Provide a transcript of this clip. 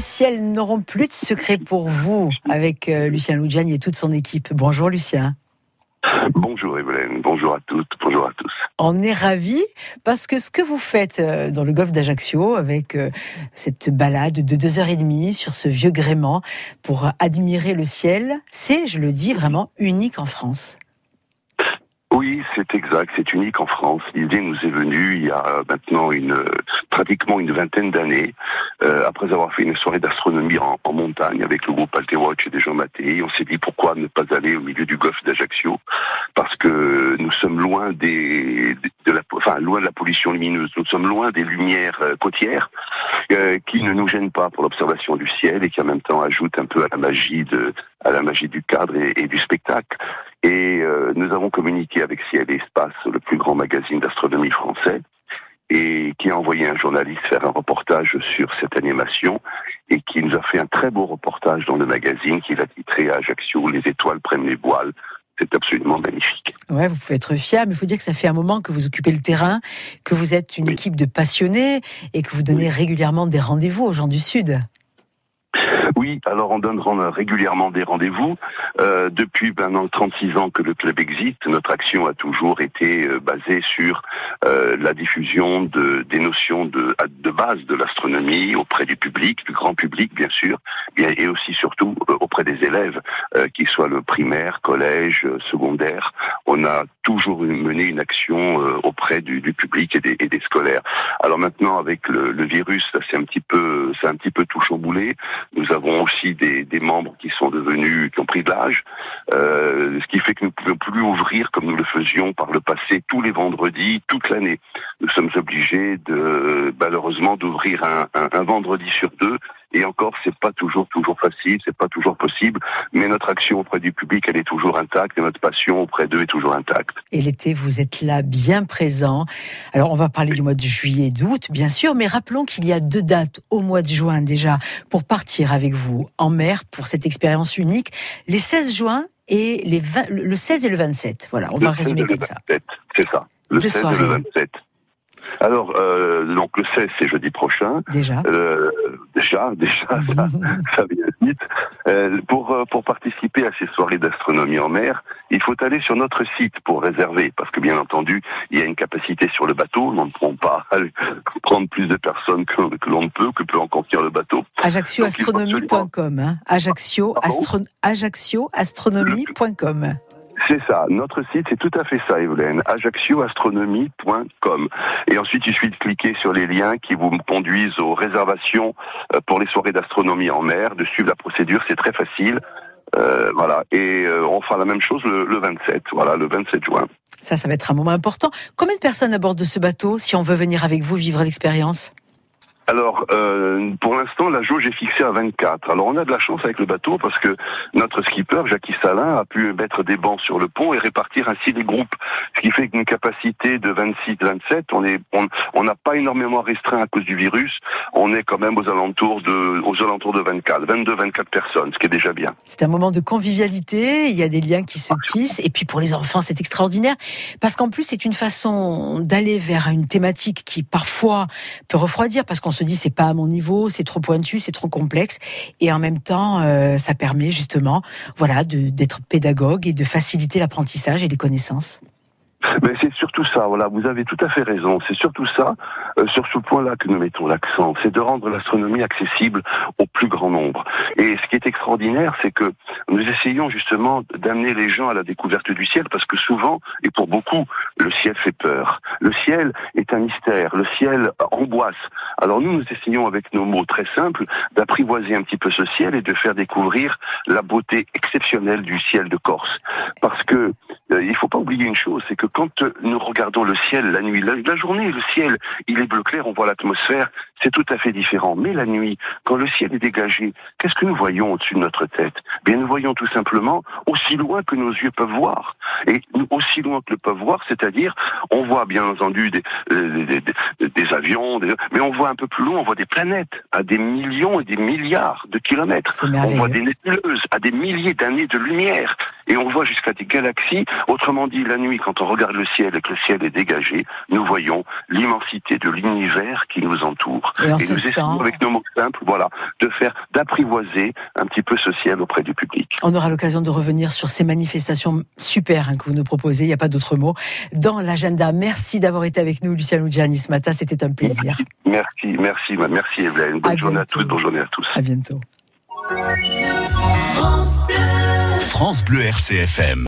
ciel n'auront plus de secret pour vous avec euh, Lucien Loudjani et toute son équipe. Bonjour Lucien. Bonjour Evelyne, bonjour à toutes, bonjour à tous. On est ravis parce que ce que vous faites euh, dans le golfe d'Ajaccio avec euh, cette balade de deux heures et demie sur ce vieux gréement pour admirer le ciel, c'est, je le dis, vraiment unique en France. Oui, c'est exact, c'est unique en France. L'idée nous est venue il y a maintenant une pratiquement une vingtaine d'années, euh, après avoir fait une soirée d'astronomie en, montagne avec le groupe Watch et des gens Mattei. On s'est dit pourquoi ne pas aller au milieu du golfe d'Ajaccio, parce que nous sommes loin des de la, enfin loin de la pollution lumineuse. Nous sommes loin des lumières euh, côtières euh, qui ne nous gênent pas pour l'observation du ciel et qui en même temps ajoutent un peu à la magie de à la magie du cadre et, du spectacle. Et euh, nous avons communiqué avec Ciel et Espace, le plus grand magazine d'astronomie français, et qui a envoyé un journaliste faire un reportage sur cette animation et qui nous a fait un très beau reportage dans le magazine qu'il a titré à Ajaccio Les étoiles prennent les voiles. C'est absolument magnifique. Ouais, vous pouvez être fier, mais il faut dire que ça fait un moment que vous occupez le terrain, que vous êtes une équipe de passionnés et que vous donnez régulièrement des rendez-vous aux gens du Sud. Oui, alors on donne régulièrement des rendez-vous. Euh, depuis maintenant 36 ans que le club existe, notre action a toujours été euh, basée sur euh, la diffusion de, des notions de, de base de l'astronomie auprès du public, du grand public bien sûr, et aussi surtout euh, auprès des élèves, euh, qu'ils soient le primaire, collège, secondaire. On a toujours mené une action auprès du, du public et des, et des, scolaires. Alors maintenant avec le, le virus, c'est un petit peu, c'est un petit peu tout chamboulé. Nous avons aussi des, des, membres qui sont devenus, qui ont pris de l'âge, euh, ce qui fait que nous ne pouvons plus ouvrir comme nous le faisions par le passé tous les vendredis, toute l'année. Nous sommes obligés de, malheureusement, d'ouvrir un, un, un vendredi sur deux et encore, c'est pas toujours toujours facile, c'est pas toujours possible, mais notre action auprès du public, elle est toujours intacte et notre passion auprès d'eux est toujours intacte. Et l'été, vous êtes là, bien présent. Alors, on va parler du mois de juillet et d'août, bien sûr, mais rappelons qu'il y a deux dates au mois de juin déjà pour partir avec vous en mer pour cette expérience unique. Les 16 juin et les le 16 et le 27. Voilà, on va résumer comme ça. C'est ça. Le 16 et le 27. Alors, euh, donc le 16, c'est jeudi prochain. Déjà. Euh, déjà, déjà, ça, ça vient vite. Euh, pour euh, pour participer à ces soirées d'astronomie en mer, il faut aller sur notre site pour réserver, parce que bien entendu, il y a une capacité sur le bateau. Nous ne pourrons pas prendre plus de personnes que, que l'on ne peut, que peut en contenir le bateau. Ajaccioastronomie.com. Hein. Ajaccio, astro, Ajaccioastronomie.com. C'est ça. Notre site, c'est tout à fait ça, Evelyne. ajaccioastronomie.com. Et ensuite, il suffit de cliquer sur les liens qui vous conduisent aux réservations euh, pour les soirées d'astronomie en mer, de suivre la procédure. C'est très facile. Euh, voilà. Et euh, on fera la même chose le, le 27. Voilà, le 27 juin. Ça, ça va être un moment important. Combien de personnes à bord de ce bateau si on veut venir avec vous vivre l'expérience? Alors, euh, pour l'instant, la jauge est fixée à 24. Alors, on a de la chance avec le bateau parce que notre skipper, Jackie Salin, a pu mettre des bancs sur le pont et répartir ainsi les groupes. Ce qui fait qu'une capacité de 26-27, on est, on n'a pas énormément restreint à cause du virus. On est quand même aux alentours de, aux alentours de 24, 22-24 personnes, ce qui est déjà bien. C'est un moment de convivialité. Il y a des liens qui se tissent. Et puis, pour les enfants, c'est extraordinaire parce qu'en plus, c'est une façon d'aller vers une thématique qui parfois peut refroidir parce qu'on se se dit c'est pas à mon niveau, c'est trop pointu, c'est trop complexe, et en même temps, euh, ça permet justement, voilà, d'être pédagogue et de faciliter l'apprentissage et les connaissances. Mais c'est surtout ça, voilà, vous avez tout à fait raison. C'est surtout ça, euh, sur ce point-là que nous mettons l'accent, c'est de rendre l'astronomie accessible au plus grand. Et ce qui est extraordinaire, c'est que nous essayons justement d'amener les gens à la découverte du ciel, parce que souvent, et pour beaucoup, le ciel fait peur. Le ciel est un mystère, le ciel angoisse. Alors nous, nous essayons avec nos mots très simples d'apprivoiser un petit peu ce ciel et de faire découvrir la beauté exceptionnelle du ciel de Corse. Parce que euh, il faut pas oublier une chose, c'est que quand nous regardons le ciel la nuit, la, journée, le ciel, il est bleu clair, on voit l'atmosphère, c'est tout à fait différent. Mais la nuit, quand le ciel est dégagé, qu'est-ce que nous voyons au-dessus de notre tête? Bien, nous voyons tout simplement aussi loin que nos yeux peuvent voir. Et aussi loin que le peuvent voir, c'est-à-dire, on voit bien entendu des, euh, avions, mais on voit un peu plus loin, on voit des planètes à des millions et des milliards de kilomètres. On voit des nébuleuses à des milliers d'années de lumière. Et on voit jusqu'à des galaxies Autrement dit, la nuit, quand on regarde le ciel et que le ciel est dégagé, nous voyons l'immensité de l'univers qui nous entoure. Et, Et se nous sent- essayons, avec nos mots simples, voilà, de faire, d'apprivoiser un petit peu ce ciel auprès du public. On aura l'occasion de revenir sur ces manifestations super hein, que vous nous proposez, il n'y a pas d'autre mot, dans l'agenda. Merci d'avoir été avec nous, Lucien Luciani, ce matin, c'était un plaisir. Merci, merci, merci Evelyne. Bonne À journée à tous, bonne journée à tous. À bientôt. France Bleu RCFM.